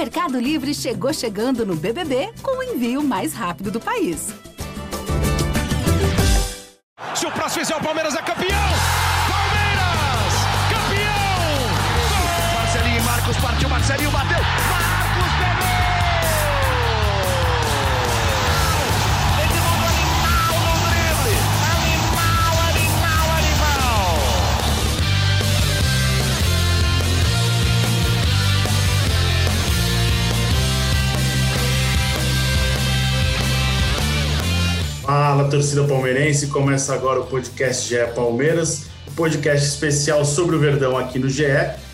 Mercado Livre chegou chegando no BBB com o envio mais rápido do país. Se o próximo fizer o Palmeiras é campeão! Palmeiras! Campeão! Marcelinho e Marcos partiu, Marcelinho bateu! Fala, torcida palmeirense. Começa agora o podcast GE Palmeiras, um podcast especial sobre o Verdão aqui no GE.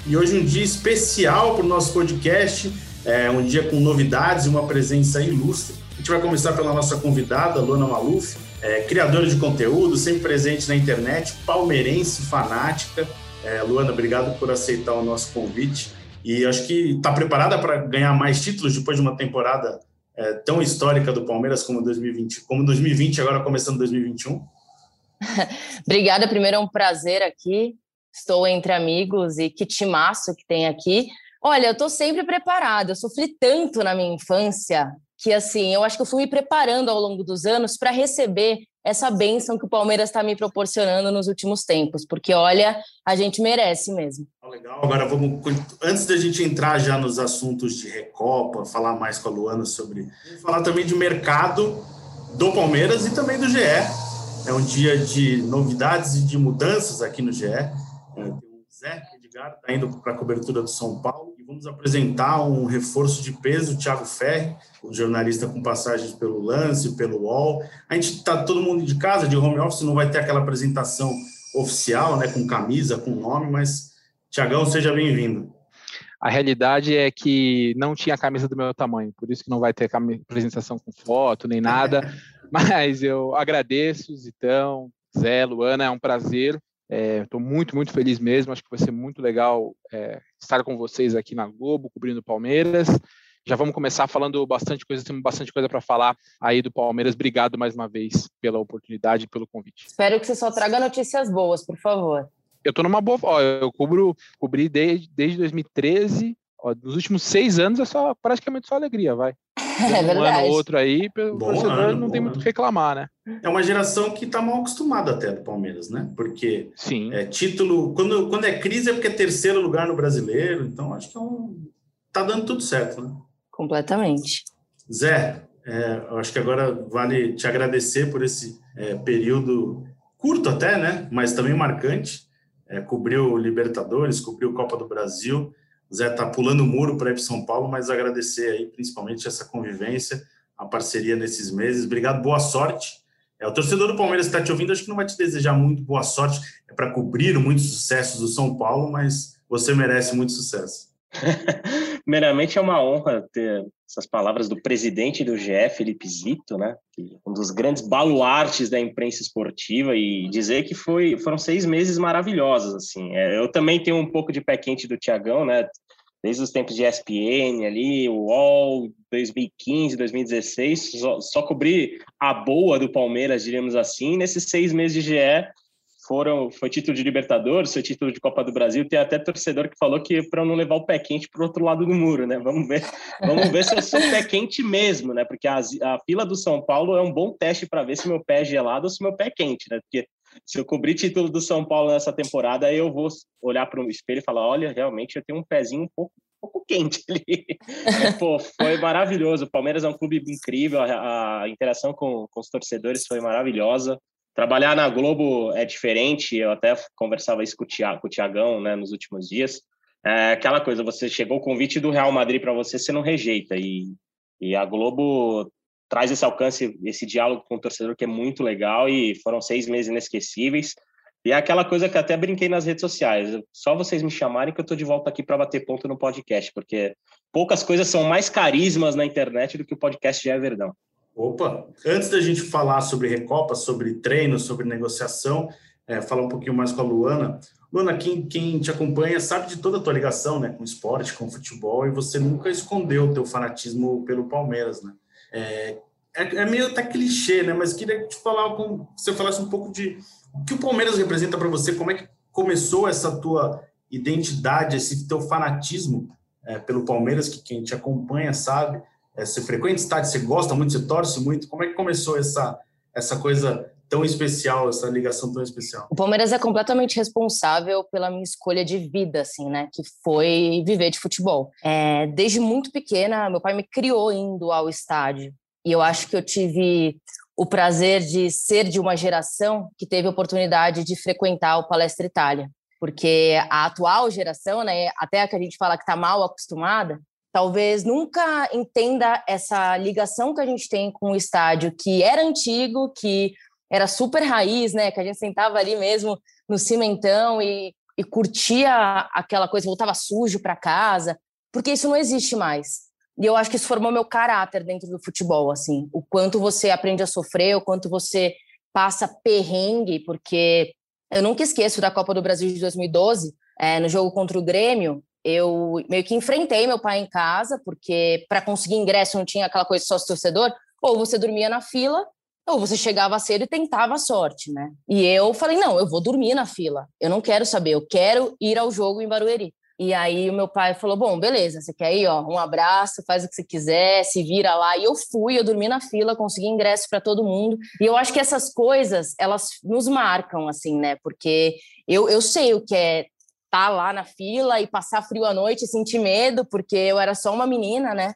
E hoje um dia especial para o nosso podcast, é um dia com novidades e uma presença ilustre. A gente vai começar pela nossa convidada, Luana Maluf, é, criadora de conteúdo, sempre presente na internet, palmeirense fanática. É, Luana, obrigado por aceitar o nosso convite. E acho que está preparada para ganhar mais títulos depois de uma temporada é, tão histórica do Palmeiras como 2020, como 2020 agora começando 2021? Obrigada, primeiro é um prazer aqui. Estou entre amigos e que timaço que tem aqui. Olha, eu estou sempre preparada. Eu sofri tanto na minha infância que assim, eu acho que eu fui me preparando ao longo dos anos para receber essa benção que o Palmeiras está me proporcionando nos últimos tempos, porque olha, a gente merece mesmo. Ah, legal. Agora vamos, antes da gente entrar já nos assuntos de Recopa, falar mais com a Luana sobre, falar também de mercado do Palmeiras e também do GE. É um dia de novidades e de mudanças aqui no GE. É, tem o Zé Edgar está indo para a cobertura do São Paulo vamos apresentar um reforço de peso, Thiago Ferri, o jornalista com passagens pelo Lance, pelo UOL. A gente está todo mundo de casa, de home office, não vai ter aquela apresentação oficial, né, com camisa, com nome, mas Tiagão, seja bem-vindo. A realidade é que não tinha camisa do meu tamanho, por isso que não vai ter apresentação com foto nem nada, mas eu agradeço, Zitão, Zé, Luana, é um prazer. Estou é, muito, muito feliz mesmo. Acho que vai ser muito legal é, estar com vocês aqui na Globo, cobrindo Palmeiras já vamos começar falando bastante coisa, temos bastante coisa para falar aí do Palmeiras. Obrigado mais uma vez pela oportunidade e pelo convite. Espero que você só traga notícias boas, por favor. Eu estou numa boa. Ó, eu cubro, cobri desde, desde 2013. Ó, nos últimos seis anos é só praticamente só alegria, vai. É um verdade. ano outro aí, o torcedor não tem muito o que reclamar, né? É uma geração que está mal acostumada até do Palmeiras, né? Porque Sim. É, título, quando, quando é crise é porque é terceiro lugar no brasileiro, então acho que é um, tá dando tudo certo, né? Completamente. Zé, é, acho que agora vale te agradecer por esse é, período curto até, né? Mas também marcante. É, cobriu Libertadores, cobriu Copa do Brasil. Zé tá pulando o muro para ir para São Paulo, mas agradecer aí principalmente essa convivência, a parceria nesses meses. Obrigado, boa sorte. É, o torcedor do Palmeiras que está te ouvindo, acho que não vai te desejar muito boa sorte. É para cobrir muitos sucessos do São Paulo, mas você merece muito sucesso. Primeiramente, é uma honra ter essas palavras do presidente do GE, Felipe Zito, né? um dos grandes baluartes da imprensa esportiva, e dizer que foi, foram seis meses maravilhosos. Assim. É, eu também tenho um pouco de pé quente do Tiagão, né? desde os tempos de ESPN ali, o UOL, 2015, 2016, só, só cobri a boa do Palmeiras, diríamos assim. Nesses seis meses de GE, foram foi título de Libertadores, foi título de Copa do Brasil. Tem até torcedor que falou que para não levar o pé quente para o outro lado do muro, né? Vamos ver, vamos ver se eu sou pé quente mesmo, né? Porque a, a fila do São Paulo é um bom teste para ver se meu pé é gelado ou se meu pé é quente, né? Porque se eu cobrir título do São Paulo nessa temporada, eu vou olhar para o espelho e falar, olha, realmente eu tenho um pezinho um pouco um pouco quente ali. É, pô, foi maravilhoso. O Palmeiras é um clube incrível, a, a interação com, com os torcedores foi maravilhosa. Trabalhar na Globo é diferente, eu até conversava isso com o, Tiago, com o Tiagão né, nos últimos dias. É aquela coisa, você chegou o convite do Real Madrid para você, você não rejeita. E, e a Globo traz esse alcance, esse diálogo com o torcedor que é muito legal e foram seis meses inesquecíveis. E é aquela coisa que até brinquei nas redes sociais. Só vocês me chamarem que eu estou de volta aqui para bater ponto no podcast, porque poucas coisas são mais carismas na internet do que o podcast de Everdão. Opa! Antes da gente falar sobre Recopa, sobre treino, sobre negociação, é, falar um pouquinho mais com a Luana. Luana, quem, quem te acompanha sabe de toda a tua ligação né, com esporte, com futebol, e você nunca escondeu o teu fanatismo pelo Palmeiras, né? É, é, é meio até clichê, né? Mas queria te falar, com, você falasse um pouco de o que o Palmeiras representa para você, como é que começou essa tua identidade, esse teu fanatismo é, pelo Palmeiras, que quem te acompanha sabe. É, você frequenta estádio, você gosta muito, você torce muito. Como é que começou essa, essa coisa tão especial, essa ligação tão especial? O Palmeiras é completamente responsável pela minha escolha de vida, assim, né? Que foi viver de futebol. É, desde muito pequena, meu pai me criou indo ao estádio. E eu acho que eu tive o prazer de ser de uma geração que teve a oportunidade de frequentar o Palestra Itália. Porque a atual geração, né, até a que a gente fala que está mal acostumada, talvez nunca entenda essa ligação que a gente tem com o estádio, que era antigo, que era super raiz, né? Que a gente sentava ali mesmo no cimentão e, e curtia aquela coisa, voltava sujo para casa, porque isso não existe mais. E eu acho que isso formou meu caráter dentro do futebol, assim, o quanto você aprende a sofrer, o quanto você passa perrengue, porque eu nunca esqueço da Copa do Brasil de 2012, é, no jogo contra o Grêmio, eu meio que enfrentei meu pai em casa, porque para conseguir ingresso não tinha aquela coisa só torcedor, ou você dormia na fila, ou você chegava cedo e tentava a sorte, né? E eu falei, não, eu vou dormir na fila. Eu não quero saber, eu quero ir ao jogo em Barueri. E aí o meu pai falou, bom, beleza, você quer ir, ó, um abraço, faz o que você quiser, se vira lá. E eu fui, eu dormi na fila, consegui ingresso para todo mundo. E eu acho que essas coisas, elas nos marcam, assim, né? Porque eu, eu sei o que é estar tá lá na fila e passar frio à noite e sentir medo, porque eu era só uma menina, né?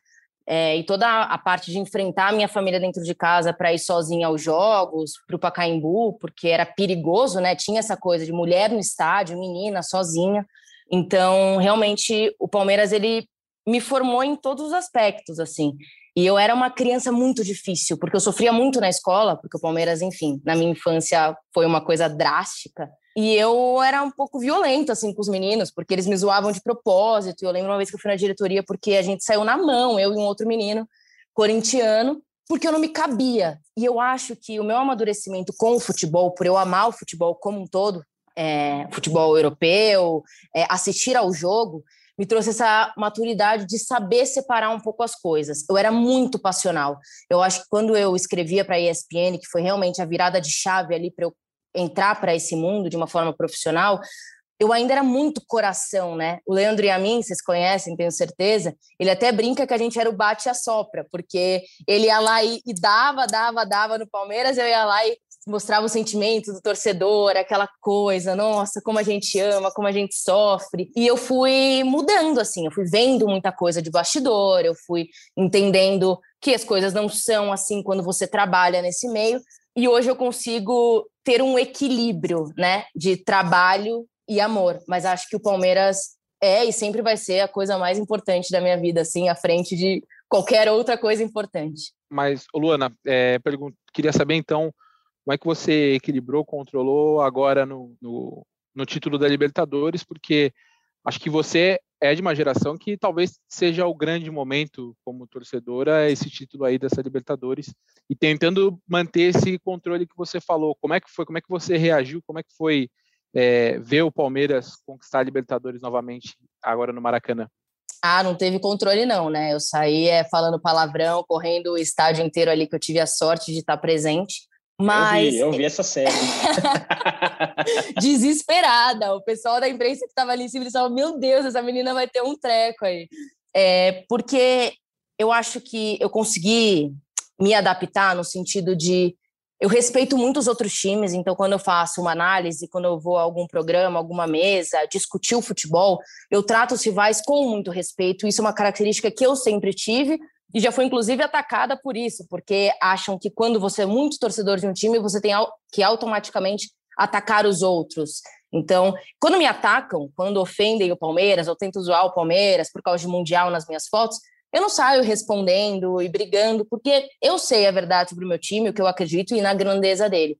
É, e toda a parte de enfrentar a minha família dentro de casa para ir sozinha aos jogos, para o Pacaembu, porque era perigoso, né? Tinha essa coisa de mulher no estádio, menina, sozinha. Então, realmente, o Palmeiras, ele me formou em todos os aspectos, assim. E eu era uma criança muito difícil, porque eu sofria muito na escola, porque o Palmeiras, enfim, na minha infância foi uma coisa drástica. E eu era um pouco violento, assim, com os meninos, porque eles me zoavam de propósito. Eu lembro uma vez que eu fui na diretoria porque a gente saiu na mão, eu e um outro menino corintiano, porque eu não me cabia. E eu acho que o meu amadurecimento com o futebol, por eu amar o futebol como um todo, é, futebol europeu, é, assistir ao jogo, me trouxe essa maturidade de saber separar um pouco as coisas. Eu era muito passional. Eu acho que quando eu escrevia para a ESPN, que foi realmente a virada de chave ali para eu entrar para esse mundo de uma forma profissional, eu ainda era muito coração, né? O Leandro e a mim, vocês conhecem, tenho certeza, ele até brinca que a gente era o bate a sopra, porque ele ia lá e, e dava, dava, dava no Palmeiras, eu ia lá e mostrava o sentimento do torcedor, aquela coisa, nossa, como a gente ama, como a gente sofre. E eu fui mudando, assim, eu fui vendo muita coisa de bastidor, eu fui entendendo que as coisas não são assim quando você trabalha nesse meio, e hoje eu consigo ter um equilíbrio, né, de trabalho e amor. Mas acho que o Palmeiras é e sempre vai ser a coisa mais importante da minha vida, assim, à frente de qualquer outra coisa importante. Mas, Luana, é, queria saber então como é que você equilibrou, controlou agora no, no, no título da Libertadores, porque acho que você é de uma geração que talvez seja o grande momento como torcedora esse título aí dessa Libertadores e tentando manter esse controle que você falou. Como é que foi? Como é que você reagiu? Como é que foi é, ver o Palmeiras conquistar a Libertadores novamente agora no Maracanã? Ah, não teve controle não, né? Eu saí é, falando palavrão, correndo o estádio inteiro ali que eu tive a sorte de estar presente. Mas... Eu vi, eu vi essa série. Desesperada. O pessoal da imprensa que estava ali em cima estava, meu Deus, essa menina vai ter um treco aí. É, porque eu acho que eu consegui me adaptar no sentido de eu respeito muito os outros times, então quando eu faço uma análise, quando eu vou a algum programa, alguma mesa, discutir o futebol, eu trato os rivais com muito respeito. Isso é uma característica que eu sempre tive, e já foi inclusive atacada por isso, porque acham que quando você é muito torcedor de um time, você tem que automaticamente atacar os outros. Então, quando me atacam, quando ofendem o Palmeiras, ou tentam zoar o Palmeiras por causa de Mundial nas minhas fotos, eu não saio respondendo e brigando, porque eu sei a verdade sobre o meu time, o que eu acredito e na grandeza dele.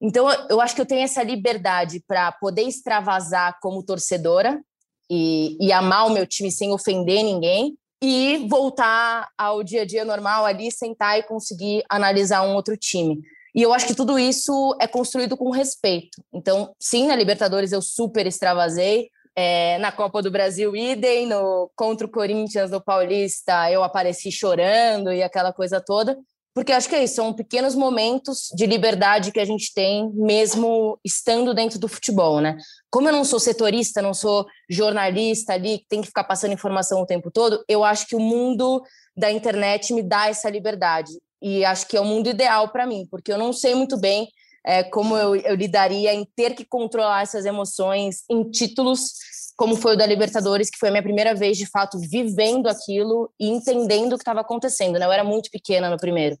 Então, eu acho que eu tenho essa liberdade para poder extravasar como torcedora e, e amar o meu time sem ofender ninguém, e voltar ao dia a dia normal ali, sentar e conseguir analisar um outro time. E eu acho que tudo isso é construído com respeito. Então, sim, na Libertadores eu super extravasei. É, na Copa do Brasil, idem, no, contra o Corinthians no Paulista, eu apareci chorando e aquela coisa toda. Porque acho que é isso, são pequenos momentos de liberdade que a gente tem, mesmo estando dentro do futebol, né? Como eu não sou setorista, não sou jornalista ali, que tem que ficar passando informação o tempo todo, eu acho que o mundo da internet me dá essa liberdade. E acho que é o mundo ideal para mim, porque eu não sei muito bem é, como eu, eu lidaria em ter que controlar essas emoções em títulos como foi o da Libertadores, que foi a minha primeira vez, de fato, vivendo aquilo e entendendo o que estava acontecendo. Né? Eu era muito pequena no primeiro.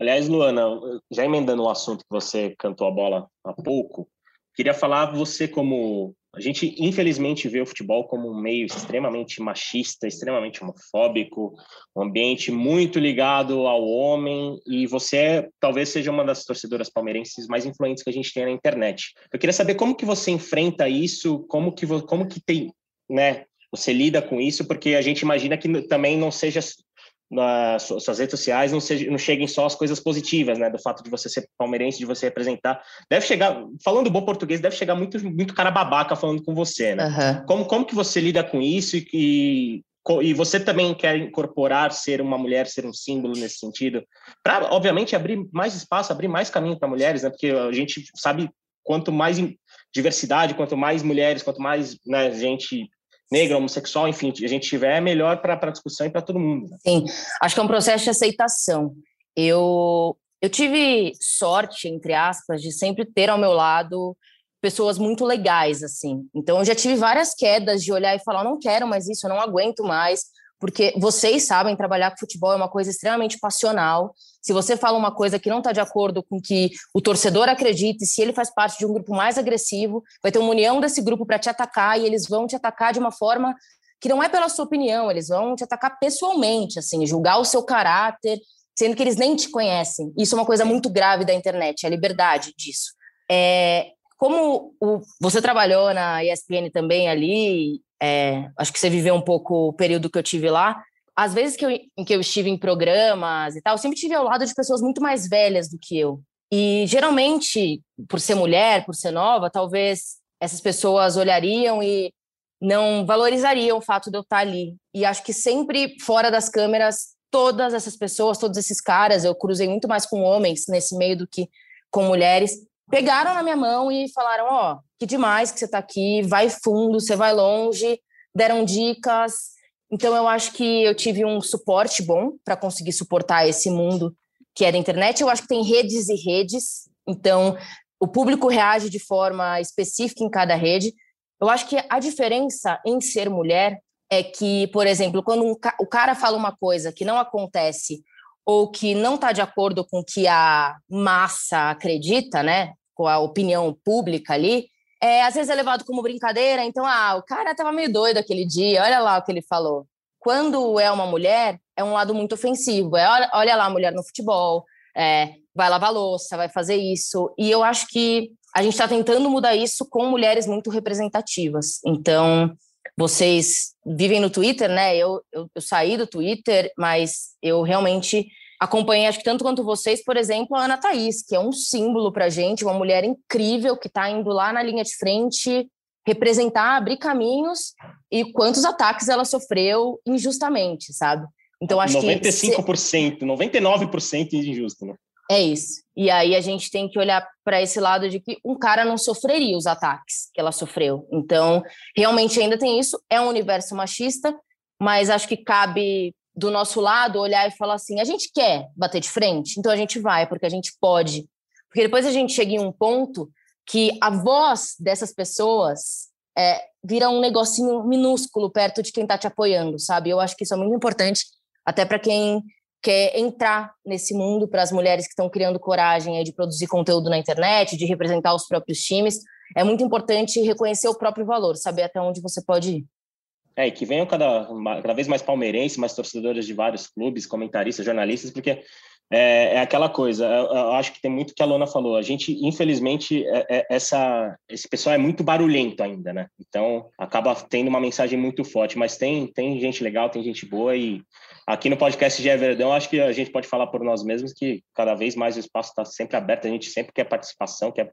Aliás, Luana, já emendando o assunto que você cantou a bola há pouco, queria falar você como a gente infelizmente vê o futebol como um meio extremamente machista, extremamente homofóbico, um ambiente muito ligado ao homem e você talvez seja uma das torcedoras palmeirenses mais influentes que a gente tem na internet. Eu queria saber como que você enfrenta isso, como que como que tem, né? Você lida com isso, porque a gente imagina que também não seja nas suas redes sociais não, seja, não cheguem só as coisas positivas, né? Do fato de você ser palmeirense, de você representar. Deve chegar, falando bom português, deve chegar muito, muito cara babaca falando com você, né? Uhum. Como, como que você lida com isso e, e, e você também quer incorporar ser uma mulher, ser um símbolo nesse sentido? Para, obviamente, abrir mais espaço, abrir mais caminho para mulheres, né? Porque a gente sabe quanto mais diversidade, quanto mais mulheres, quanto mais né, gente negra, homossexual, enfim, a gente tiver, é melhor para a discussão e para todo mundo. Né? Sim, acho que é um processo de aceitação. Eu, eu tive sorte, entre aspas, de sempre ter ao meu lado pessoas muito legais, assim. Então, eu já tive várias quedas de olhar e falar, não quero mais isso, eu não aguento mais porque vocês sabem trabalhar com futebol é uma coisa extremamente passional. Se você fala uma coisa que não está de acordo com que o torcedor acredite, se ele faz parte de um grupo mais agressivo, vai ter uma união desse grupo para te atacar e eles vão te atacar de uma forma que não é pela sua opinião, eles vão te atacar pessoalmente, assim, julgar o seu caráter, sendo que eles nem te conhecem. Isso é uma coisa muito grave da internet, a liberdade disso. É, como o, você trabalhou na ESPN também ali, é, acho que você viveu um pouco o período que eu tive lá. Às vezes que eu, em que eu estive em programas e tal, eu sempre estive ao lado de pessoas muito mais velhas do que eu. E geralmente, por ser mulher, por ser nova, talvez essas pessoas olhariam e não valorizariam o fato de eu estar ali. E acho que sempre fora das câmeras, todas essas pessoas, todos esses caras, eu cruzei muito mais com homens nesse meio do que com mulheres, pegaram na minha mão e falaram: Ó, oh, que demais que você está aqui, vai fundo, você vai longe, deram dicas. Então, eu acho que eu tive um suporte bom para conseguir suportar esse mundo que é da internet. Eu acho que tem redes e redes, então o público reage de forma específica em cada rede. Eu acho que a diferença em ser mulher é que, por exemplo, quando um, o cara fala uma coisa que não acontece ou que não está de acordo com o que a massa acredita, né? Com a opinião pública ali, é, às vezes é levado como brincadeira. Então, ah, o cara estava meio doido aquele dia, olha lá o que ele falou. Quando é uma mulher, é um lado muito ofensivo. É, olha, olha lá a mulher no futebol, é, vai lavar louça, vai fazer isso. E eu acho que a gente está tentando mudar isso com mulheres muito representativas. Então, vocês vivem no Twitter, né? Eu, eu, eu saí do Twitter, mas eu realmente acompanhei, acho que tanto quanto vocês, por exemplo, a Ana Thaís, que é um símbolo para gente, uma mulher incrível que está indo lá na linha de frente representar, abrir caminhos e quantos ataques ela sofreu injustamente, sabe? Então acho 95%, que 95%, 99% injusto, né? É isso. E aí a gente tem que olhar para esse lado de que um cara não sofreria os ataques que ela sofreu. Então, realmente ainda tem isso, é um universo machista, mas acho que cabe do nosso lado olhar e falar assim: a gente quer bater de frente, então a gente vai, porque a gente pode. Porque depois a gente chega em um ponto que a voz dessas pessoas é, vira um negocinho minúsculo perto de quem está te apoiando, sabe? Eu acho que isso é muito importante, até para quem quer entrar nesse mundo, para as mulheres que estão criando coragem de produzir conteúdo na internet, de representar os próprios times. É muito importante reconhecer o próprio valor, saber até onde você pode ir. É, e que venham cada, cada vez mais palmeirenses, mais torcedores de vários clubes, comentaristas, jornalistas, porque é, é aquela coisa, eu, eu, acho que tem muito que a Lona falou, a gente, infelizmente, é, é, essa, esse pessoal é muito barulhento ainda, né? Então, acaba tendo uma mensagem muito forte, mas tem, tem gente legal, tem gente boa e aqui no podcast de Everdão, acho que a gente pode falar por nós mesmos que cada vez mais o espaço está sempre aberto, a gente sempre quer participação, quer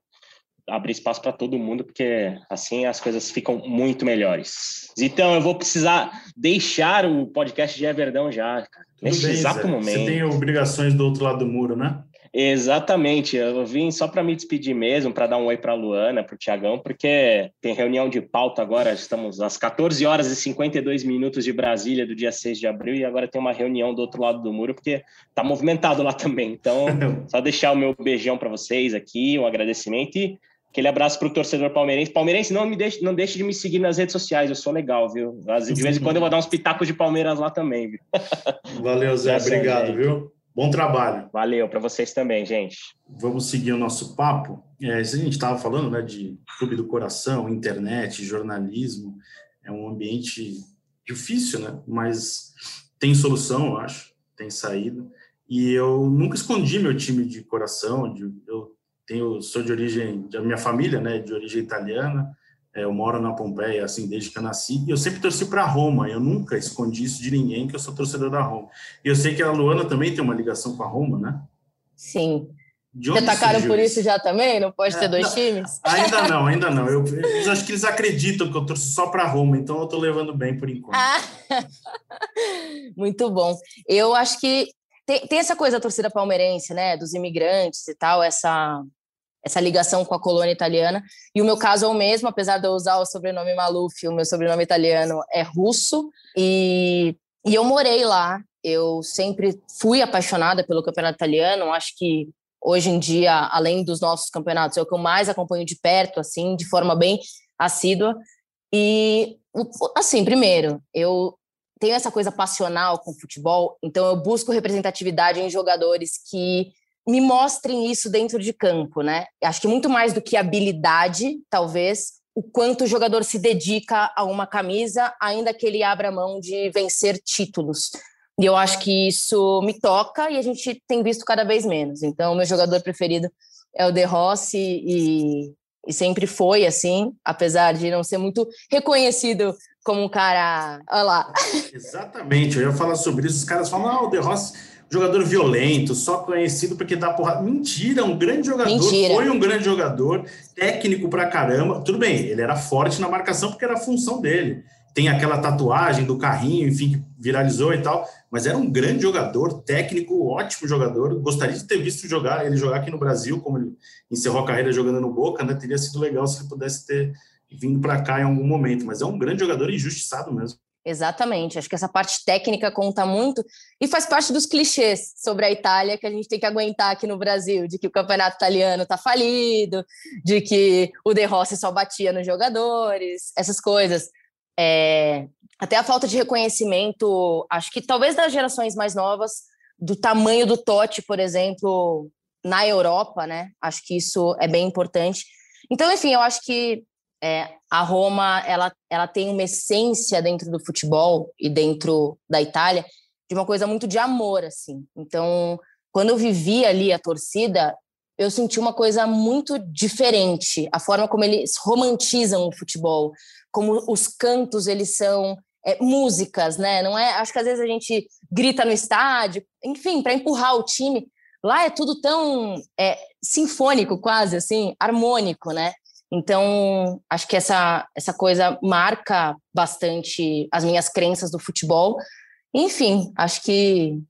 abrir espaço para todo mundo, porque assim as coisas ficam muito melhores. Então eu vou precisar deixar o podcast de Everdão já, cara, nesse bem, exato Zé. momento. Você tem obrigações do outro lado do muro, né? Exatamente, eu vim só para me despedir mesmo, para dar um oi para a Luana, para o Tiagão, porque tem reunião de pauta agora, estamos às 14 horas e 52 minutos de Brasília, do dia 6 de abril, e agora tem uma reunião do outro lado do muro, porque está movimentado lá também. Então, só deixar o meu beijão para vocês aqui, um agradecimento e aquele abraço para o torcedor palmeirense. Palmeirense, não, me deixe, não deixe de me seguir nas redes sociais, eu sou legal, viu? De vez em quando eu vou dar uns pitacos de Palmeiras lá também, viu? Valeu, Zé, obrigado, viu? Bom trabalho. Valeu para vocês também, gente. Vamos seguir o nosso papo. É, a gente estava falando né, de clube do coração, internet, jornalismo. É um ambiente difícil, né? Mas tem solução, eu acho, tem saída. E eu nunca escondi meu time de coração. De, eu tenho, sou de origem, a minha família, né, de origem italiana. É, eu moro na Pompeia, assim, desde que eu nasci, e eu sempre torci para Roma. Eu nunca escondi isso de ninguém, que eu sou torcedor da Roma. E eu sei que a Luana também tem uma ligação com a Roma, né? Sim. Você atacaram por isso já também? Não pode é, ter dois não, times? Ainda não, ainda não. Eu, eu acho que eles acreditam que eu torço só para Roma, então eu estou levando bem por enquanto. Ah, muito bom. Eu acho que tem, tem essa coisa da torcida palmeirense, né? Dos imigrantes e tal, essa essa ligação com a colônia italiana. E o meu caso é o mesmo, apesar de eu usar o sobrenome Maluf, o meu sobrenome italiano é russo. E, e eu morei lá. Eu sempre fui apaixonada pelo campeonato italiano. Acho que hoje em dia, além dos nossos campeonatos, é o que eu mais acompanho de perto, assim, de forma bem assídua. E, assim, primeiro, eu tenho essa coisa passional com futebol, então eu busco representatividade em jogadores que me mostrem isso dentro de campo, né? Acho que muito mais do que habilidade, talvez, o quanto o jogador se dedica a uma camisa, ainda que ele abra mão de vencer títulos. E eu acho que isso me toca e a gente tem visto cada vez menos. Então, meu jogador preferido é o De Rossi e, e sempre foi assim, apesar de não ser muito reconhecido como um cara. Olha lá. Exatamente, eu ia falar sobre isso. Os caras falam, ah, o De Rossi jogador violento, só conhecido porque dá porrada. Mentira, um grande jogador, Mentira. foi um grande jogador, técnico pra caramba. Tudo bem, ele era forte na marcação porque era a função dele. Tem aquela tatuagem do carrinho, enfim, que viralizou e tal, mas era um grande jogador, técnico, ótimo jogador. Gostaria de ter visto jogar ele jogar aqui no Brasil, como ele encerrou a carreira jogando no Boca, né? Teria sido legal se ele pudesse ter vindo para cá em algum momento, mas é um grande jogador injustiçado mesmo. Exatamente, acho que essa parte técnica conta muito e faz parte dos clichês sobre a Itália que a gente tem que aguentar aqui no Brasil, de que o campeonato italiano está falido, de que o De Rossi só batia nos jogadores, essas coisas. É, até a falta de reconhecimento, acho que talvez das gerações mais novas, do tamanho do Totti, por exemplo, na Europa, né? Acho que isso é bem importante. Então, enfim, eu acho que é, a Roma ela, ela tem uma essência dentro do futebol e dentro da Itália de uma coisa muito de amor, assim. Então, quando eu vivi ali a torcida, eu senti uma coisa muito diferente. A forma como eles romantizam o futebol, como os cantos eles são é, músicas, né? Não é? Acho que às vezes a gente grita no estádio, enfim, para empurrar o time. Lá é tudo tão é, sinfônico, quase assim, harmônico, né? Então, acho que essa, essa coisa marca bastante as minhas crenças do futebol. Enfim, acho que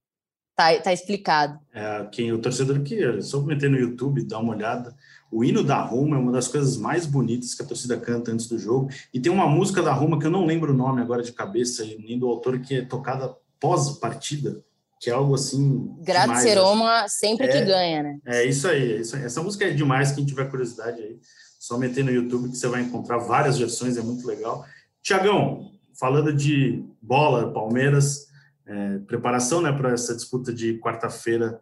tá, tá explicado. É, quem o torcedor que só meter no YouTube, dar uma olhada. O hino da Roma é uma das coisas mais bonitas que a torcida canta antes do jogo. E tem uma música da Roma que eu não lembro o nome agora de cabeça, nem do autor, que é tocada pós-partida, que é algo assim. Grazie Roma sempre é, que ganha, né? É isso aí, é isso aí. Essa música é demais, quem tiver curiosidade aí só meter no YouTube que você vai encontrar várias versões, é muito legal. Tiagão, falando de bola, Palmeiras, é, preparação né, para essa disputa de quarta-feira,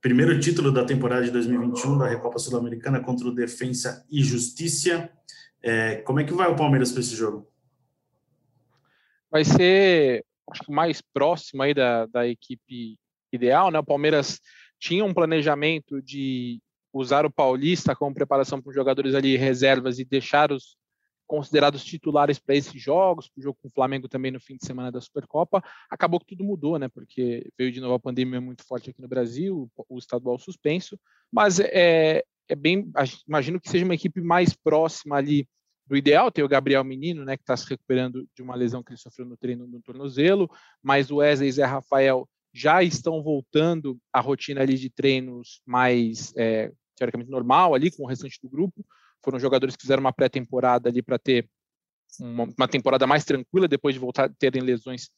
primeiro título da temporada de 2021 da Recopa Sul-Americana contra o Defensa e Justiça. É, como é que vai o Palmeiras para esse jogo? Vai ser acho mais próximo aí da, da equipe ideal, né? O Palmeiras tinha um planejamento de usar o Paulista como preparação para os jogadores ali reservas e deixar os considerados titulares para esses jogos, para o jogo com o Flamengo também no fim de semana da Supercopa, acabou que tudo mudou, né? Porque veio de novo a pandemia muito forte aqui no Brasil, o estadual suspenso, mas é, é bem, imagino que seja uma equipe mais próxima ali do ideal. Tem o Gabriel Menino, né, que está se recuperando de uma lesão que ele sofreu no treino no tornozelo, mas o Wesley e Zé Rafael já estão voltando à rotina ali de treinos mais é, teoricamente normal ali com o restante do grupo. Foram jogadores que fizeram uma pré-temporada ali para ter uma, uma, temporada mais tranquila depois de voltar terem lesões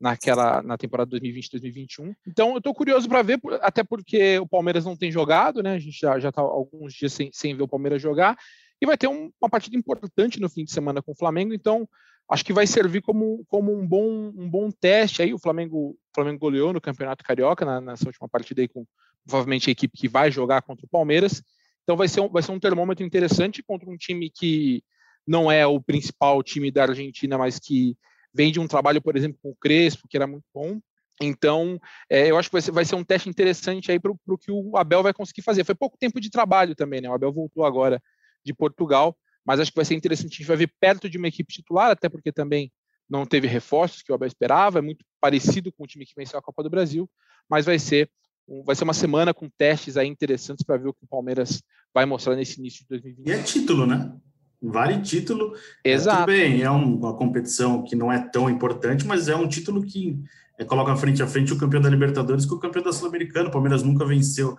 naquela na temporada 2020-2021. Então eu estou curioso para ver, até porque o Palmeiras não tem jogado, né? A gente já já está alguns dias sem, sem ver o Palmeiras jogar e vai ter um, uma partida importante no fim de semana com o Flamengo. Então acho que vai servir como, como um, bom, um bom teste. Aí o Flamengo, o Flamengo goleou no Campeonato Carioca na, nessa última partida aí com provavelmente a equipe que vai jogar contra o Palmeiras. Então vai ser um, vai ser um termômetro interessante contra um time que não é o principal time da Argentina, mas que vem de um trabalho, por exemplo, com o Crespo, que era muito bom. Então, é, eu acho que vai ser, vai ser, um teste interessante aí para o que o Abel vai conseguir fazer. Foi pouco tempo de trabalho também, né? O Abel voltou agora de Portugal, mas acho que vai ser interessante. A gente vai ver perto de uma equipe titular, até porque também não teve reforços que o Abel esperava, é muito parecido com o time que venceu a Copa do Brasil, mas vai ser vai ser uma semana com testes aí interessantes para ver o que o Palmeiras vai mostrar nesse início de 2020. E é título, né? Vale título. Exato. É, tudo bem, é uma competição que não é tão importante, mas é um título que é, coloca frente a frente o campeão da Libertadores com o campeão da Sul-Americana. O Palmeiras nunca venceu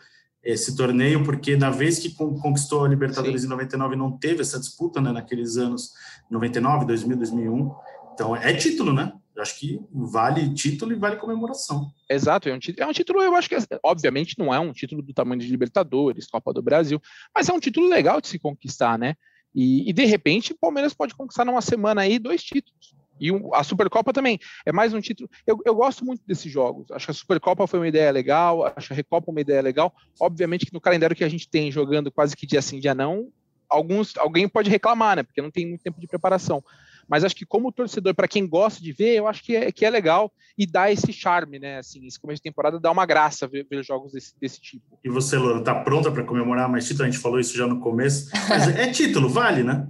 esse torneio, porque na vez que conquistou a Libertadores Sim. em 99 não teve essa disputa, né, naqueles anos 99, 2000, 2001. Então é título, né? Eu acho que vale título e vale comemoração. Exato, é um, título, é um título, eu acho que, obviamente, não é um título do tamanho de Libertadores, Copa do Brasil, mas é um título legal de se conquistar, né? E, e, de repente o Palmeiras pode conquistar numa semana aí dois títulos. E a Supercopa também é mais um título. Eu, eu, gosto muito desses jogos. Acho que a Supercopa foi uma ideia legal, acho a Recopa uma ideia legal. Obviamente que no calendário que a gente tem jogando quase que dia sim, dia não, alguns, alguém pode reclamar, né? Porque não tem muito tempo de preparação. Mas acho que como torcedor, para quem gosta de ver, eu acho que é, que é legal e dá esse charme, né? Assim, esse começo de temporada dá uma graça ver, ver jogos desse, desse tipo. E você, Loura, tá pronta para comemorar mais título? A gente falou isso já no começo. Mas é título, vale, né?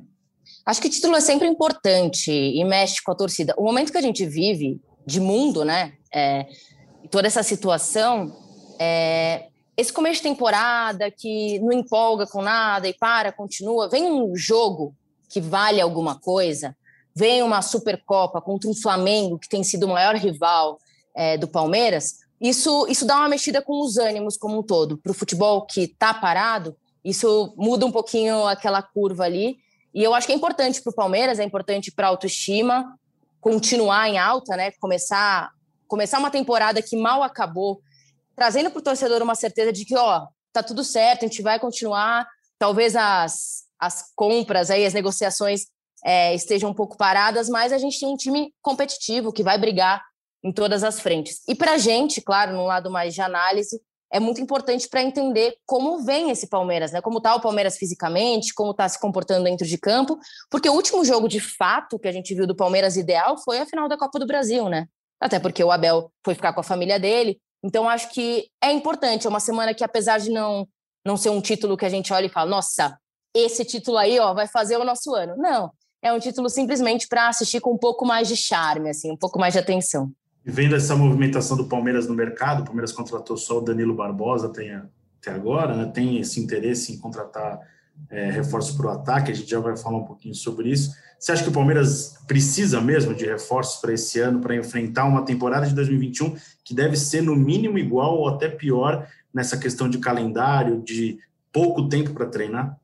Acho que título é sempre importante e mexe com a torcida. O momento que a gente vive de mundo, né? É, toda essa situação, é, esse começo de temporada que não empolga com nada e para, continua, vem um jogo que vale alguma coisa, vem uma Supercopa contra um Flamengo, que tem sido o maior rival é, do Palmeiras, isso, isso dá uma mexida com os ânimos como um todo. Para o futebol que está parado, isso muda um pouquinho aquela curva ali. E eu acho que é importante para o Palmeiras, é importante para a autoestima continuar em alta, né? Começar, começar uma temporada que mal acabou, trazendo para o torcedor uma certeza de que, ó, tá tudo certo, a gente vai continuar. Talvez as, as compras aí, as negociações é, estejam um pouco paradas, mas a gente tem um time competitivo que vai brigar em todas as frentes. E para a gente, claro, no lado mais de análise, é muito importante para entender como vem esse Palmeiras, né? Como está o Palmeiras fisicamente, como está se comportando dentro de campo, porque o último jogo de fato que a gente viu do Palmeiras ideal foi a final da Copa do Brasil, né? Até porque o Abel foi ficar com a família dele. Então acho que é importante, é uma semana que apesar de não não ser um título que a gente olha e fala, nossa, esse título aí, ó, vai fazer o nosso ano. Não, é um título simplesmente para assistir com um pouco mais de charme, assim, um pouco mais de atenção. E vendo essa movimentação do Palmeiras no mercado, o Palmeiras contratou só o Danilo Barbosa até, até agora, né? tem esse interesse em contratar é, reforços para o ataque, a gente já vai falar um pouquinho sobre isso. Você acha que o Palmeiras precisa mesmo de reforços para esse ano, para enfrentar uma temporada de 2021 que deve ser no mínimo igual ou até pior nessa questão de calendário, de pouco tempo para treinar?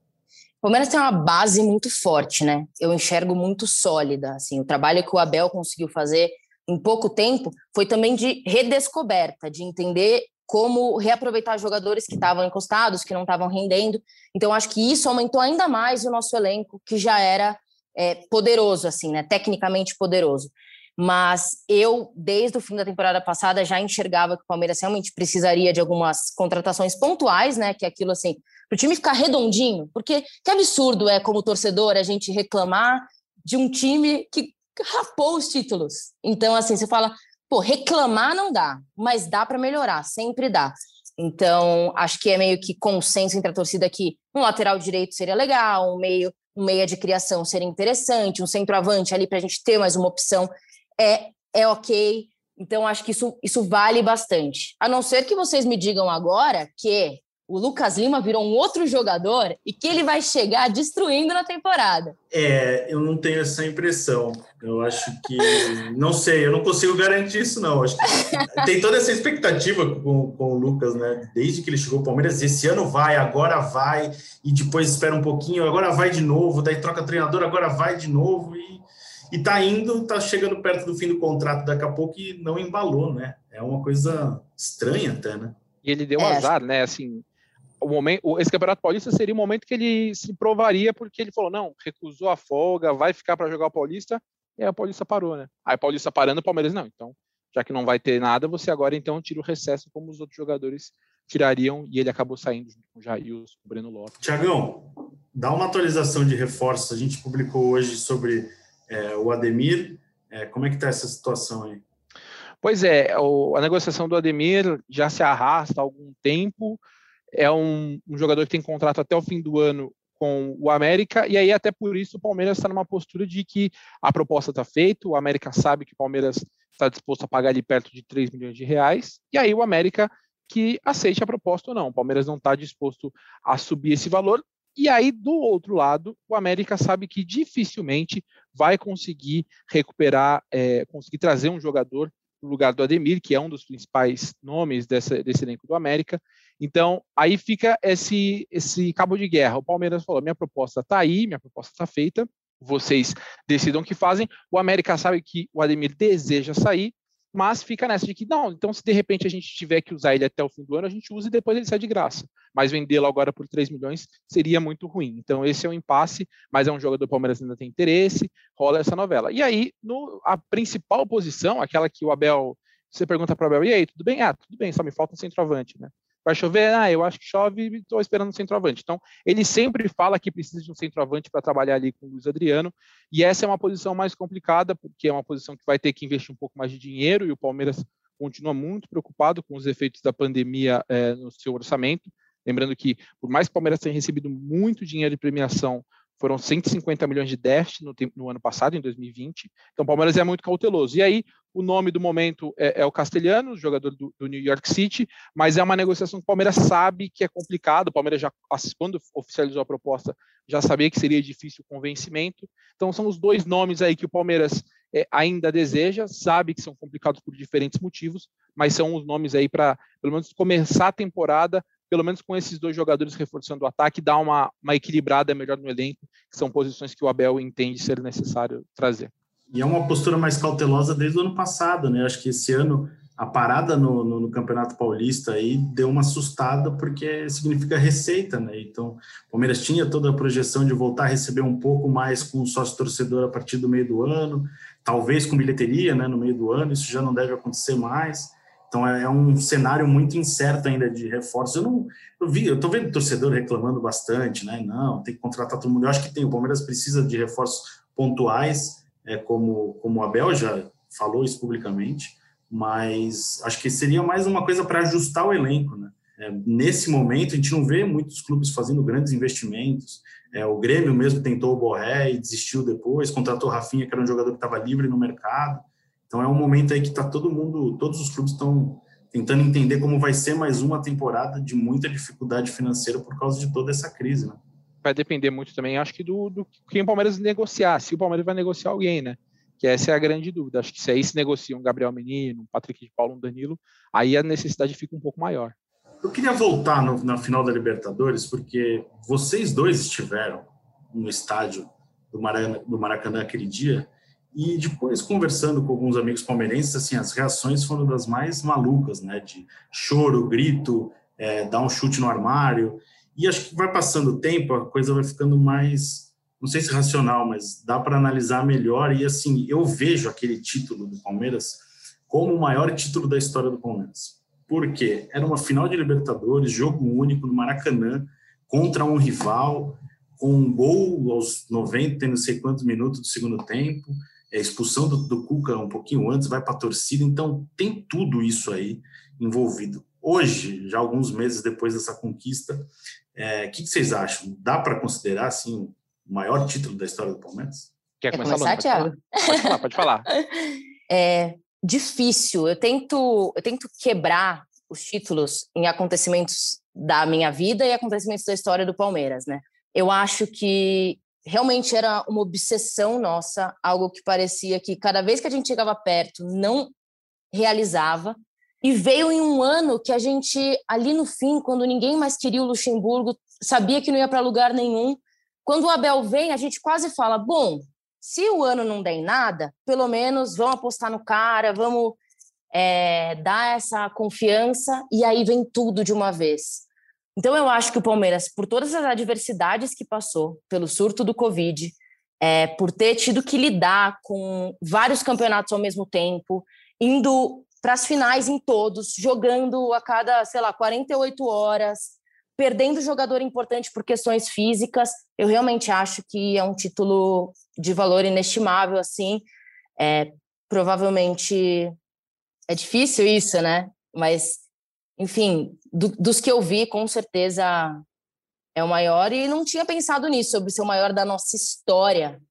O Palmeiras tem uma base muito forte, né? Eu enxergo muito sólida. Assim, o trabalho que o Abel conseguiu fazer em pouco tempo foi também de redescoberta, de entender como reaproveitar jogadores que estavam encostados, que não estavam rendendo. Então, acho que isso aumentou ainda mais o nosso elenco, que já era é, poderoso, assim, né? Tecnicamente poderoso. Mas eu, desde o fim da temporada passada, já enxergava que o Palmeiras realmente precisaria de algumas contratações pontuais, né? Que é aquilo assim, para o time ficar redondinho, porque que absurdo é, como torcedor, a gente reclamar de um time que rapou os títulos. Então, assim, você fala, pô, reclamar não dá, mas dá para melhorar, sempre dá. Então, acho que é meio que consenso entre a torcida que um lateral direito seria legal, um meio, um meia de criação seria interessante, um centroavante ali para a gente ter mais uma opção é, é ok. Então, acho que isso, isso vale bastante. A não ser que vocês me digam agora que o Lucas Lima virou um outro jogador e que ele vai chegar destruindo na temporada. É, eu não tenho essa impressão. Eu acho que. Não sei, eu não consigo garantir isso, não. Acho que tem toda essa expectativa com, com o Lucas, né? Desde que ele chegou ao Palmeiras, esse ano vai, agora vai, e depois espera um pouquinho, agora vai de novo, daí troca treinador, agora vai de novo, e, e tá indo, tá chegando perto do fim do contrato daqui a pouco e não embalou, né? É uma coisa estranha até, né? E ele deu é, azar, né? Assim, o momento, esse Campeonato Paulista seria o momento que ele se provaria, porque ele falou: não, recusou a folga, vai ficar para jogar o Paulista, e aí o Paulista parou, né? Aí o Paulista parando, o Palmeiras não. Então, já que não vai ter nada, você agora então tira o recesso como os outros jogadores tirariam, e ele acabou saindo junto com o Jailson, com o Breno Lopes. Tiagão, dá uma atualização de reforços. A gente publicou hoje sobre é, o Ademir. É, como é que está essa situação aí? Pois é, o, a negociação do Ademir já se arrasta há algum tempo é um, um, jogador que tem contrato até o fim do ano com o América, e aí até por isso o Palmeiras está numa postura de que a proposta está feita, o América sabe que o Palmeiras está disposto a pagar ali perto de 3 milhões de reais, e aí o América que aceite a proposta ou não. O Palmeiras não está disposto a subir esse valor, e aí, do outro lado, o América sabe que dificilmente vai conseguir recuperar, é, conseguir trazer um jogador no lugar do Ademir, que é um dos principais nomes dessa, desse elenco do América. Então, aí fica esse, esse cabo de guerra. O Palmeiras falou: minha proposta está aí, minha proposta está feita, vocês decidam o que fazem. O América sabe que o Ademir deseja sair, mas fica nessa de que, não, então se de repente a gente tiver que usar ele até o fim do ano, a gente usa e depois ele sai de graça. Mas vendê-lo agora por 3 milhões seria muito ruim. Então esse é um impasse, mas é um jogador do Palmeiras ainda tem interesse, rola essa novela. E aí, no, a principal posição, aquela que o Abel, você pergunta para o Abel, e aí, tudo bem? Ah, tudo bem, só me falta um centroavante, né? Vai chover? Ah, eu acho que chove e estou esperando um centroavante. Então, ele sempre fala que precisa de um centroavante para trabalhar ali com o Luiz Adriano, e essa é uma posição mais complicada, porque é uma posição que vai ter que investir um pouco mais de dinheiro, e o Palmeiras continua muito preocupado com os efeitos da pandemia é, no seu orçamento. Lembrando que, por mais que o Palmeiras tenha recebido muito dinheiro de premiação foram 150 milhões de déficit no, no, ano passado, em 2020. Então, o Palmeiras é muito cauteloso. E aí, o nome do momento é, é o Castelhano, jogador do, do, New York City, mas é uma negociação que o Palmeiras sabe que é complicado. O Palmeiras, já, quando oficializou a proposta, já sabia que seria difícil o convencimento. Então, são os dois nomes aí que o Palmeiras é, ainda deseja, sabe que são complicados por diferentes motivos, mas são os nomes aí para, pelo menos, começar a temporada pelo menos com esses dois jogadores reforçando o ataque, dá uma, uma equilibrada melhor no elenco, que são posições que o Abel entende ser necessário trazer. E é uma postura mais cautelosa desde o ano passado, né? Acho que esse ano a parada no, no, no, Campeonato Paulista aí deu uma assustada porque significa receita, né? Então, o Palmeiras tinha toda a projeção de voltar a receber um pouco mais com o sócio torcedor a partir do meio do ano, talvez com bilheteria, né, no meio do ano, isso já não deve acontecer mais. Então é, é um cenário muito incerto ainda de reforço. Eu não eu vi, eu tô vendo torcedor reclamando bastante, né? Não, tem que contratar todo mundo. Eu acho que tem, o Palmeiras precisa de reforços pontuais, é, como, como o Abel já falou isso publicamente, mas acho que seria mais uma coisa para ajustar o elenco, né? É, nesse momento, a gente não vê muitos clubes fazendo grandes investimentos. É, o Grêmio mesmo tentou o Borré e desistiu depois, contratou o Rafinha, que era um jogador que estava livre no mercado. Então é um momento aí que está todo mundo, todos os clubes estão tentando entender como vai ser mais uma temporada de muita dificuldade financeira por causa de toda essa crise, né? Vai depender muito também, acho que do, do quem o Palmeiras negociar, se o Palmeiras vai negociar alguém, né? Que essa é a grande dúvida. Acho que se aí se negocia um Gabriel Menino, um Patrick de Paulo, um Danilo, aí a necessidade fica um pouco maior. Eu queria voltar no, na final da Libertadores, porque vocês dois estiveram no estádio do Maracanã, do Maracanã aquele dia, e depois, conversando com alguns amigos palmeirenses, assim, as reações foram das mais malucas, né? De choro, grito, é, dar um chute no armário. E acho que vai passando o tempo, a coisa vai ficando mais, não sei se racional, mas dá para analisar melhor. E assim, eu vejo aquele título do Palmeiras como o maior título da história do Palmeiras. Por quê? Era uma final de Libertadores, jogo único no Maracanã, contra um rival, com um gol aos 90 não sei quantos minutos do segundo tempo a expulsão do, do Cuca um pouquinho antes, vai para a torcida, então tem tudo isso aí envolvido. Hoje, já alguns meses depois dessa conquista, o é, que, que, vocês acham? Dá para considerar assim o maior título da história do Palmeiras? Quer começar, começar Thiago? Pode falar, pode falar. é difícil. Eu tento, eu tento quebrar os títulos em acontecimentos da minha vida e acontecimentos da história do Palmeiras, né? Eu acho que realmente era uma obsessão nossa, algo que parecia que cada vez que a gente chegava perto não realizava. E veio em um ano que a gente, ali no fim, quando ninguém mais queria o Luxemburgo, sabia que não ia para lugar nenhum. Quando o Abel vem, a gente quase fala: bom, se o ano não der em nada, pelo menos vamos apostar no cara, vamos é, dar essa confiança, e aí vem tudo de uma vez. Então, eu acho que o Palmeiras, por todas as adversidades que passou, pelo surto do Covid, é, por ter tido que lidar com vários campeonatos ao mesmo tempo, indo para as finais em todos, jogando a cada, sei lá, 48 horas, perdendo jogador importante por questões físicas, eu realmente acho que é um título de valor inestimável, assim. É, provavelmente é difícil isso, né? Mas, enfim, do, dos que eu vi, com certeza é o maior. E não tinha pensado nisso, sobre ser o maior da nossa história.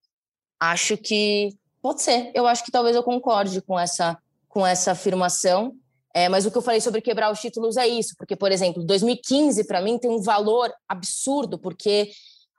Acho que pode ser. Eu acho que talvez eu concorde com essa, com essa afirmação. É, mas o que eu falei sobre quebrar os títulos é isso, porque, por exemplo, 2015 para mim tem um valor absurdo, porque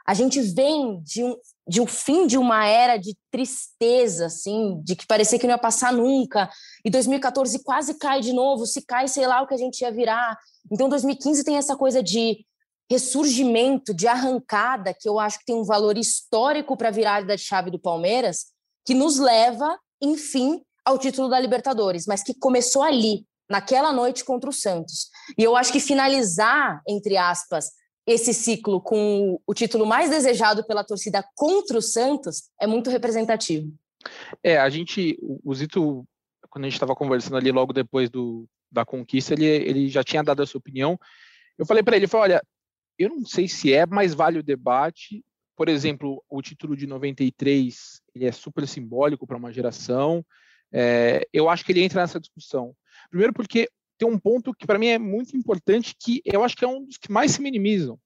a gente vem de um, de um fim de uma era de tristeza, assim, de que parecia que não ia passar nunca, e 2014 quase cai de novo, se cai, sei lá o que a gente ia virar. Então, 2015 tem essa coisa de ressurgimento, de arrancada, que eu acho que tem um valor histórico para a virada de chave do Palmeiras, que nos leva, enfim, ao título da Libertadores, mas que começou ali, naquela noite contra o Santos. E eu acho que finalizar, entre aspas, esse ciclo com o título mais desejado pela torcida contra o Santos é muito representativo. É, a gente, o Zito, quando a gente estava conversando ali logo depois do, da conquista, ele, ele já tinha dado a sua opinião. Eu falei para ele, falei, olha, eu não sei se é, mas vale o debate. Por exemplo, o título de 93, ele é super simbólico para uma geração. É, eu acho que ele entra nessa discussão. Primeiro porque tem um ponto que para mim é muito importante, que eu acho que é um dos que mais se minimizam.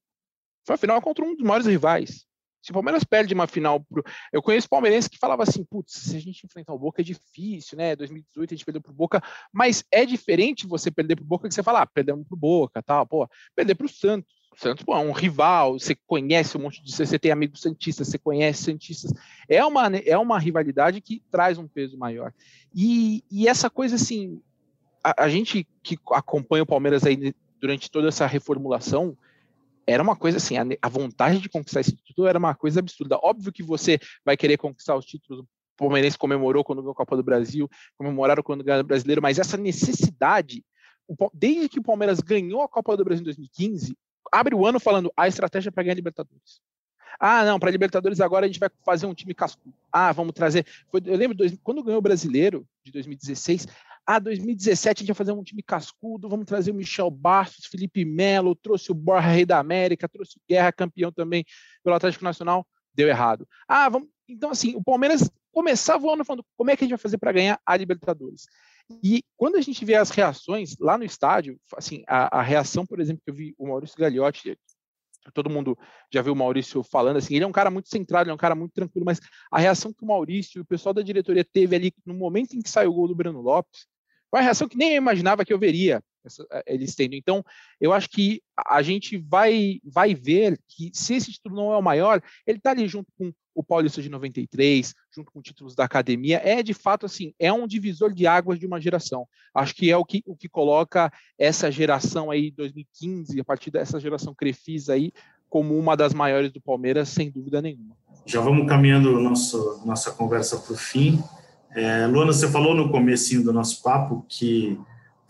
Foi a final contra um dos maiores rivais. Se o Palmeiras perde uma final pro... Eu conheço palmeirenses que falava assim, putz, se a gente enfrentar o Boca é difícil, né? 2018 a gente perdeu pro Boca, mas é diferente você perder pro Boca que você falar, ah, perdemos pro Boca, tal, pô, perder pro Santos. O Santos pô, é um rival, você conhece um monte de você tem amigos santistas, você conhece santistas. É uma é uma rivalidade que traz um peso maior. E, e essa coisa assim, a, a, gente que acompanha o Palmeiras aí durante toda essa reformulação, era uma coisa assim, a, a, vontade de conquistar esse título era uma coisa absurda. Óbvio que você vai querer conquistar os títulos, o Palmeirense comemorou quando ganhou a Copa do Brasil, comemoraram quando ganhou o Brasileiro, mas essa necessidade, desde que o Palmeiras ganhou a Copa do Brasil em 2015, abre o ano falando a estratégia para ganhar a Libertadores. Ah, não, para Libertadores agora a gente vai fazer um time cascudo. Ah, vamos trazer. Foi, eu lembro quando ganhou o Brasileiro de 2016, ah, 2017 a gente vai fazer um time cascudo, vamos trazer o Michel Bastos, Felipe Melo, trouxe o Borja Rei da América, trouxe o Guerra, campeão também pelo Atlético Nacional, deu errado. Ah, vamos. Então, assim, o Palmeiras começava o ano falando como é que a gente vai fazer para ganhar a Libertadores. E quando a gente vê as reações lá no estádio, assim, a, a reação, por exemplo, que eu vi o Maurício Gagliotti, todo mundo já viu o Maurício falando assim, ele é um cara muito centrado, ele é um cara muito tranquilo, mas a reação que o Maurício e o pessoal da diretoria teve ali no momento em que saiu o gol do Breno Lopes, foi uma reação que nem eu imaginava que eu veria eh, eles tendo. Então, eu acho que a gente vai, vai ver que se esse título não é o maior, ele está ali junto com o Paulista de 93, junto com títulos da academia, é de fato assim, é um divisor de águas de uma geração. Acho que é o que, o que coloca essa geração aí, 2015, a partir dessa geração Crefisa aí, como uma das maiores do Palmeiras, sem dúvida nenhuma. Já vamos caminhando nosso, nossa conversa para o fim. É, Luana, você falou no comecinho do nosso papo que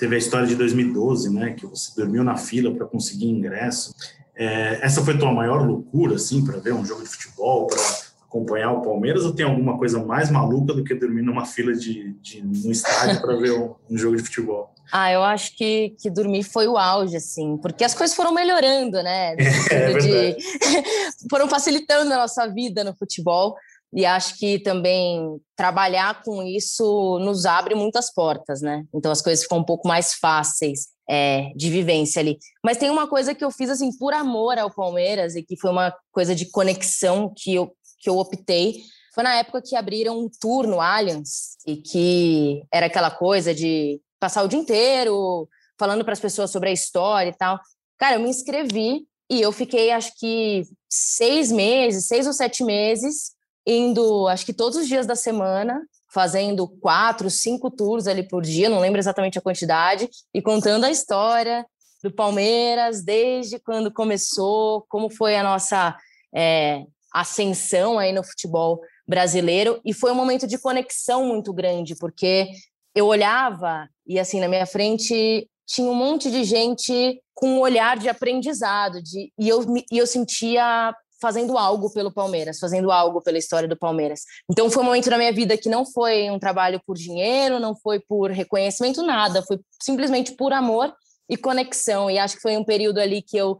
teve a história de 2012, né? Que você dormiu na fila para conseguir ingresso. É, essa foi tua maior loucura, assim, para ver um jogo de futebol, para acompanhar o Palmeiras? Ou tem alguma coisa mais maluca do que dormir numa fila de, de no estádio para ver um, um, jogo de futebol? Ah, eu acho que, que dormir foi o auge, assim, porque as coisas foram melhorando, né? É, de... foram facilitando a nossa vida no futebol. E acho que também trabalhar com isso nos abre muitas portas, né? Então as coisas ficam um pouco mais fáceis é, de vivência ali. Mas tem uma coisa que eu fiz assim por amor ao Palmeiras e que foi uma coisa de conexão que eu, que eu optei. Foi na época que abriram um tour no Allianz e que era aquela coisa de passar o dia inteiro falando para as pessoas sobre a história e tal. Cara, eu me inscrevi e eu fiquei, acho que, seis meses, seis ou sete meses, indo, acho que todos os dias da semana, fazendo quatro, cinco tours ali por dia, não lembro exatamente a quantidade, e contando a história do Palmeiras desde quando começou, como foi a nossa é, ascensão aí no futebol brasileiro. E foi um momento de conexão muito grande, porque eu olhava e assim na minha frente tinha um monte de gente com um olhar de aprendizado, de, e, eu, e eu sentia fazendo algo pelo Palmeiras, fazendo algo pela história do Palmeiras. Então foi um momento na minha vida que não foi um trabalho por dinheiro, não foi por reconhecimento, nada, foi simplesmente por amor e conexão. E acho que foi um período ali que eu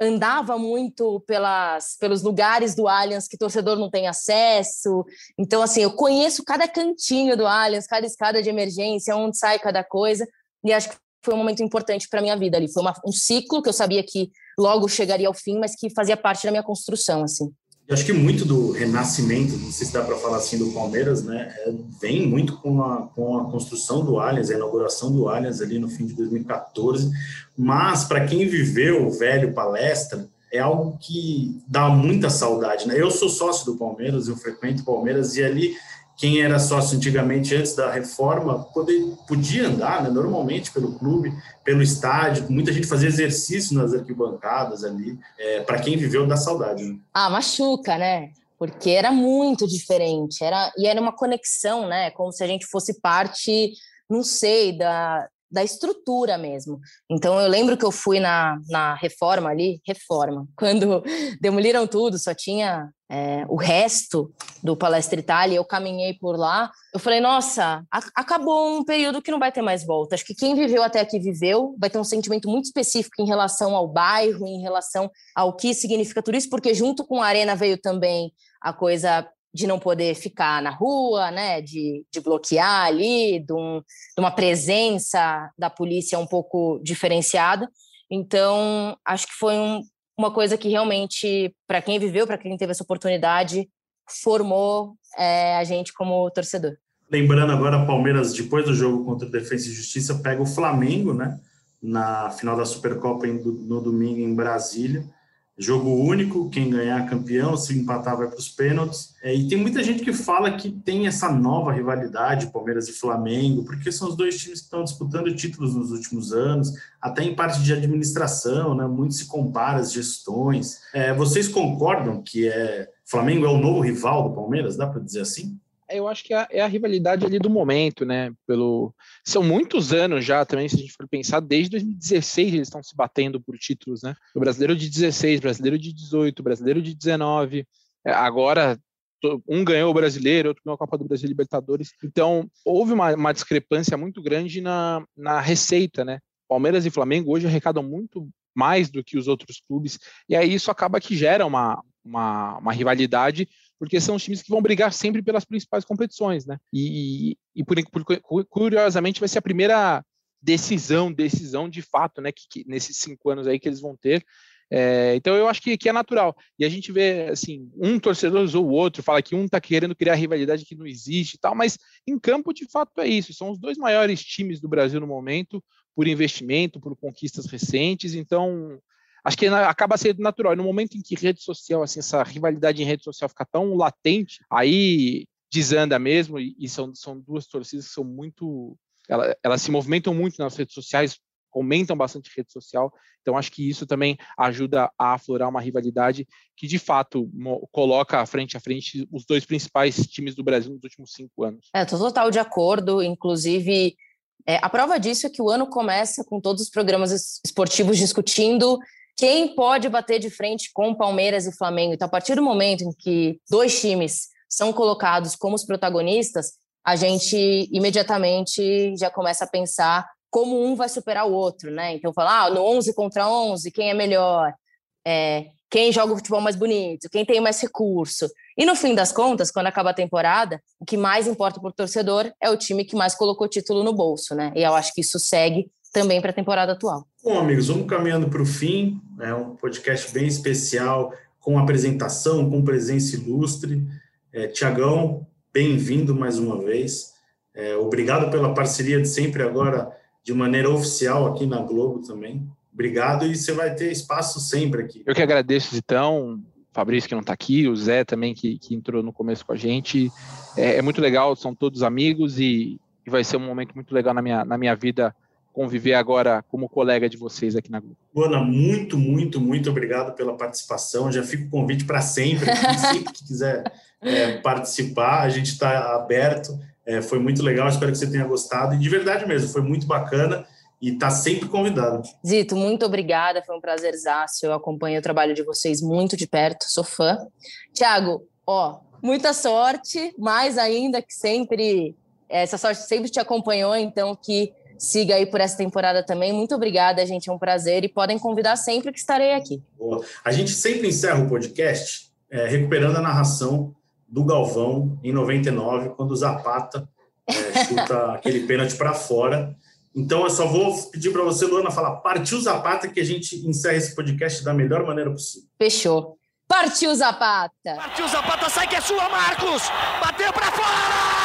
andava muito pelas, pelos lugares do Allianz que torcedor não tem acesso. Então, assim, eu conheço cada cantinho do Allianz, cada escada de emergência, onde sai cada coisa. E acho que foi um momento importante para minha vida ali. Foi uma, um ciclo que eu sabia que logo chegaria ao fim, mas que fazia parte da minha construção, assim. Eu acho que muito do renascimento, não sei se dá para falar assim do Palmeiras, né, é, vem muito com a, com a construção do Allianz, a inauguração do Allianz ali no fim de 2014. Mas para quem viveu o velho palestra, é algo que dá muita saudade, né? Eu sou sócio do Palmeiras, eu frequento o Palmeiras e ali quem era sócio antigamente, antes da reforma, poder, podia andar né, normalmente pelo clube, pelo estádio, muita gente fazia exercício nas arquibancadas ali, é, para quem viveu da saudade. Né? Ah, machuca, né? Porque era muito diferente, era, e era uma conexão, né? Como se a gente fosse parte, não sei, da, da estrutura mesmo. Então eu lembro que eu fui na, na reforma ali, reforma, quando demoliram tudo, só tinha é, o resto do Palestra Itália, eu caminhei por lá. Eu falei, nossa, acabou um período que não vai ter mais volta. Acho que quem viveu até aqui viveu, vai ter um sentimento muito específico em relação ao bairro, em relação ao que significa tudo isso, porque junto com a Arena veio também a coisa de não poder ficar na rua, né, de, de bloquear ali, de, um, de uma presença da polícia um pouco diferenciada. Então, acho que foi um, uma coisa que realmente, para quem viveu, para quem teve essa oportunidade, formou é, a gente como torcedor. Lembrando agora, Palmeiras, depois do jogo contra o Defesa e Justiça, pega o Flamengo, né, na final da Supercopa no domingo em Brasília. Jogo único, quem ganhar campeão, se empatar vai para os pênaltis. É, e tem muita gente que fala que tem essa nova rivalidade, Palmeiras e Flamengo, porque são os dois times que estão disputando títulos nos últimos anos, até em parte de administração, né? Muito se compara as gestões. É, vocês concordam que é Flamengo é o novo rival do Palmeiras? Dá para dizer assim? Eu acho que é a, é a, rivalidade ali do momento, né? Pelo são muitos anos já também, se a gente for pensar, desde 2016 eles estão se batendo por títulos, né? O brasileiro de 16, brasileiro de 18, brasileiro de 19. É, agora um ganhou o brasileiro, outro ganhou a Copa do Brasil Libertadores. Então houve uma, uma discrepância muito grande na, na receita, né? Palmeiras e Flamengo hoje arrecadam muito mais do que os outros clubes, e aí isso acaba que gera uma, uma, uma rivalidade porque são os times que vão brigar sempre pelas principais competições, né? E, e por, por, curiosamente vai ser a primeira decisão, decisão de fato, né? Que, que nesses cinco anos aí que eles vão ter. É, então eu acho que, que, é natural. E a gente vê assim, um torcedor usou o outro, fala que um está querendo criar rivalidade que não existe e tal, mas em campo de fato é isso. São os dois maiores times do Brasil no momento, por investimento, por conquistas recentes. Então acho que acaba sendo natural. E no momento em que rede social, assim, essa rivalidade em rede social fica tão latente, aí desanda mesmo, e, são, são duas torcidas que são muito. Elas, elas se movimentam muito nas redes sociais, comentam bastante rede social, então acho que isso também ajuda a aflorar uma rivalidade que de fato coloca frente a frente os dois principais times do Brasil nos últimos cinco anos. É, estou total de acordo, inclusive é, a prova disso é que o ano começa com todos os programas esportivos discutindo quem pode bater de frente com Palmeiras e Flamengo. Então, a partir do momento em que dois times são colocados como os protagonistas, a gente imediatamente já começa a pensar como um vai superar o outro, né? Então, falar ah, no 11 contra 11, quem é melhor? É, quem joga o futebol mais bonito? Quem tem mais recurso? E no fim das contas, quando acaba a temporada, o que mais importa para o torcedor é o time que mais colocou título no bolso, né? E eu acho que isso segue também para a temporada atual. Bom, amigos, vamos caminhando para o fim. É um podcast bem especial, com apresentação, com presença ilustre. É, Tiagão, bem-vindo mais uma vez. É, obrigado pela parceria de sempre agora de maneira oficial aqui na Globo também. Obrigado e você vai ter espaço sempre aqui. Eu que agradeço, então, Fabrício que não está aqui, o Zé também que, que, entrou no começo com a gente. É, é muito legal, são todos amigos e, e, vai ser um momento muito legal na minha, na minha vida conviver agora como colega de vocês aqui na Globo. Luana, muito, muito, muito obrigado pela participação. Já fico o convite para sempre, sempre que quiser é, participar, a gente está aberto. É, foi muito legal, espero que você tenha gostado. E de verdade mesmo, foi muito bacana e está sempre convidado. Zito, muito obrigada, foi um prazerzaço. Eu acompanho o trabalho de vocês muito de perto, sou fã. Tiago, ó, muita sorte, mais ainda que sempre, essa sorte sempre te acompanhou, então que siga aí por essa temporada também. Muito obrigada, gente, é um prazer e podem convidar sempre que estarei aqui. Boa. A gente sempre encerra o podcast é, recuperando a narração do Galvão em 99, quando o Zapata é, chuta aquele pênalti para fora. Então, eu só vou pedir para você, Luana, falar partiu Zapata, que a gente encerra esse podcast da melhor maneira possível. Fechou. Partiu Zapata! Partiu Zapata, sai que é sua, Marcos! Bateu para fora!